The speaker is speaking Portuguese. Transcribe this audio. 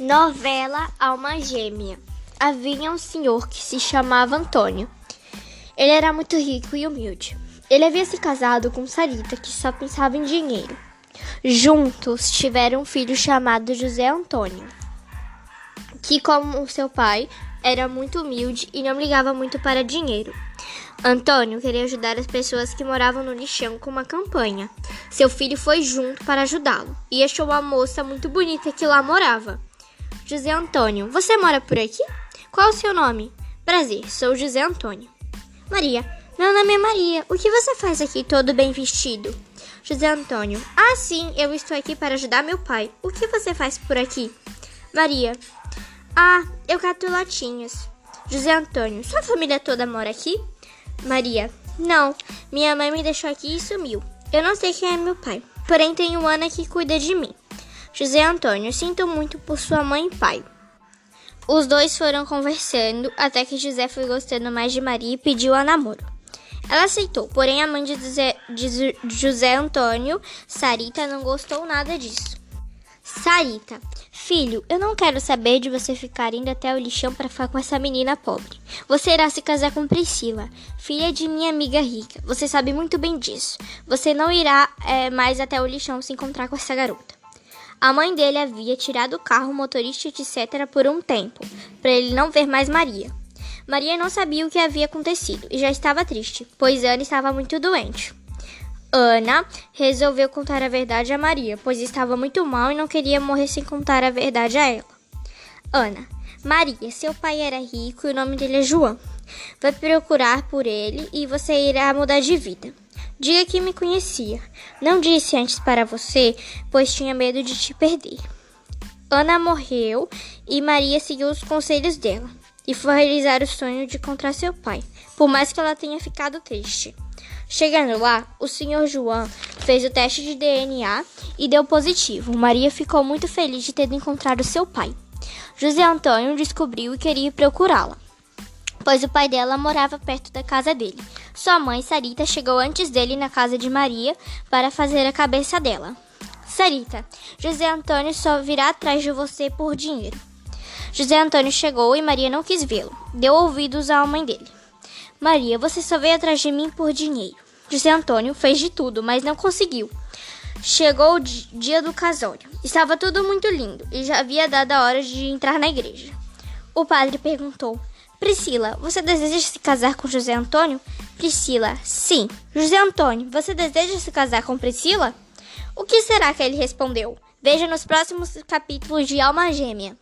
Novela Alma Gêmea. Havia um senhor que se chamava Antônio. Ele era muito rico e humilde. Ele havia se casado com Sarita, que só pensava em dinheiro. Juntos tiveram um filho chamado José Antônio, que, como seu pai, era muito humilde e não ligava muito para dinheiro. Antônio queria ajudar as pessoas que moravam no lixão com uma campanha. Seu filho foi junto para ajudá-lo e achou uma moça muito bonita que lá morava. José Antônio, você mora por aqui? Qual o seu nome? Prazer, sou José Antônio. Maria, meu nome é Maria. O que você faz aqui todo bem vestido? José Antônio, ah, sim, eu estou aqui para ajudar meu pai. O que você faz por aqui? Maria, ah, eu cato latinhas. José Antônio, sua família toda mora aqui? Maria: Não, minha mãe me deixou aqui e sumiu. Eu não sei quem é meu pai, porém tenho Ana que cuida de mim. José Antônio: Sinto muito por sua mãe e pai. Os dois foram conversando até que José foi gostando mais de Maria e pediu a namoro. Ela aceitou, porém a mãe de José, de José Antônio, Sarita, não gostou nada disso. Sarita, filho, eu não quero saber de você ficar indo até o lixão para ficar com essa menina pobre. Você irá se casar com Priscila, filha de minha amiga rica. Você sabe muito bem disso. Você não irá é, mais até o lixão se encontrar com essa garota. A mãe dele havia tirado o carro, motorista, etc., por um tempo, para ele não ver mais Maria. Maria não sabia o que havia acontecido e já estava triste, pois Ana estava muito doente. Ana resolveu contar a verdade a Maria, pois estava muito mal e não queria morrer sem contar a verdade a ela. Ana, Maria, seu pai era rico e o nome dele é João. Vai procurar por ele e você irá mudar de vida. Diga que me conhecia. Não disse antes para você, pois tinha medo de te perder. Ana morreu e Maria seguiu os conselhos dela e foi realizar o sonho de encontrar seu pai, por mais que ela tenha ficado triste. Chegando lá, o senhor João fez o teste de DNA e deu positivo. Maria ficou muito feliz de ter encontrado seu pai. José Antônio descobriu e queria procurá-la, pois o pai dela morava perto da casa dele. Sua mãe, Sarita, chegou antes dele na casa de Maria para fazer a cabeça dela. Sarita, José Antônio só virá atrás de você por dinheiro. José Antônio chegou e Maria não quis vê-lo. Deu ouvidos à mãe dele. Maria, você só veio atrás de mim por dinheiro. José Antônio fez de tudo, mas não conseguiu. Chegou o dia do casório. Estava tudo muito lindo e já havia dado a hora de entrar na igreja. O padre perguntou: Priscila, você deseja se casar com José Antônio? Priscila, sim. José Antônio, você deseja se casar com Priscila? O que será que ele respondeu? Veja nos próximos capítulos de Alma Gêmea.